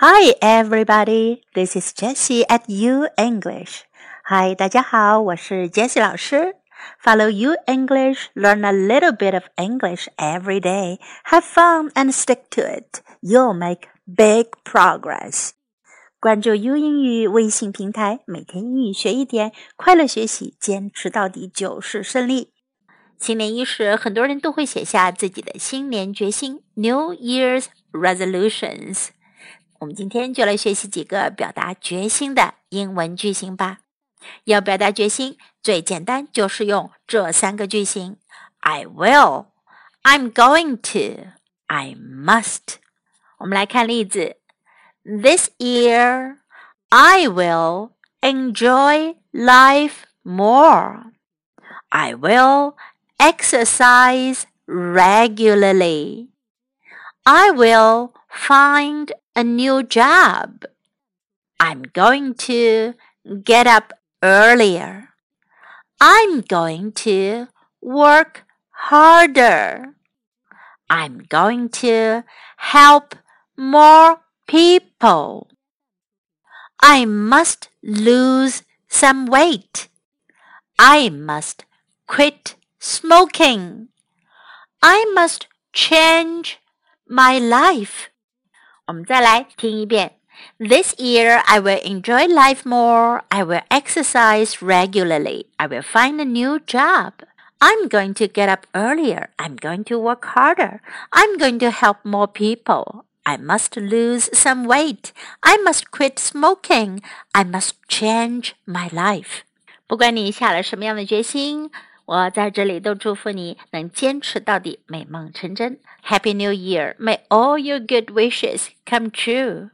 Hi, everybody. This is Jessie at U English. Hi, 大家好，我是 Jessie 老师。Follow U English, learn a little bit of English every day. Have fun and stick to it. You'll make big progress. 关注 U 英语微信平台，每天英语学一点，快乐学习，坚持到底就是胜利。新年伊始，很多人都会写下自己的新年决心 （New Year's Resolutions）。 我们今天就来学习几个表达决心的英文句型吧。要表达决心，最简单就是用这三个句型：I will, I'm going to, I must。我们来看例子：This year, I will enjoy life more. I will exercise regularly. I will find a new job. I'm going to get up earlier. I'm going to work harder. I'm going to help more people. I must lose some weight. I must quit smoking. I must change my life. 我们再来听一遍。This year, I will enjoy life more. I will exercise regularly. I will find a new job. I'm going to get up earlier. I'm going to work harder. I'm going to help more people. I must lose some weight. I must quit smoking. I must change my life. 不管你下了什么样的决心， 我在这里都祝福你能坚持到底，美梦成真。Happy New Year! May all your good wishes come true.